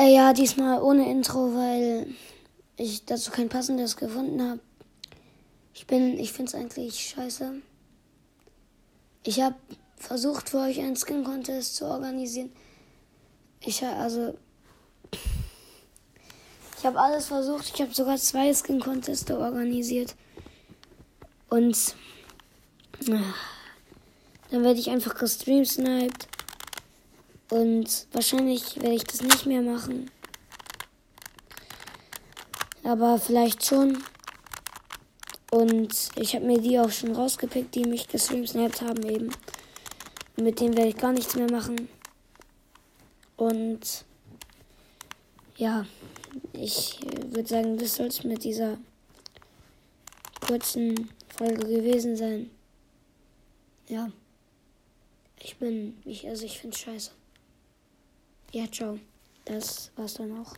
Äh, ja, diesmal ohne Intro, weil ich dazu kein passendes gefunden habe. Ich bin, ich finde es eigentlich scheiße. Ich habe versucht, für euch einen Skin Contest zu organisieren. Ich habe also ich habe alles versucht. Ich habe sogar zwei Skin Contests organisiert. Und äh, dann werde ich einfach gestreamsniped. Und wahrscheinlich werde ich das nicht mehr machen. Aber vielleicht schon. Und ich habe mir die auch schon rausgepickt, die mich gestreamsniped haben eben. Und mit denen werde ich gar nichts mehr machen. Und ja, ich würde sagen, das soll es mit dieser kurzen Folge gewesen sein. Ja. Ich bin, ich, also ich finde scheiße. Ja, ciao. Das war's dann auch.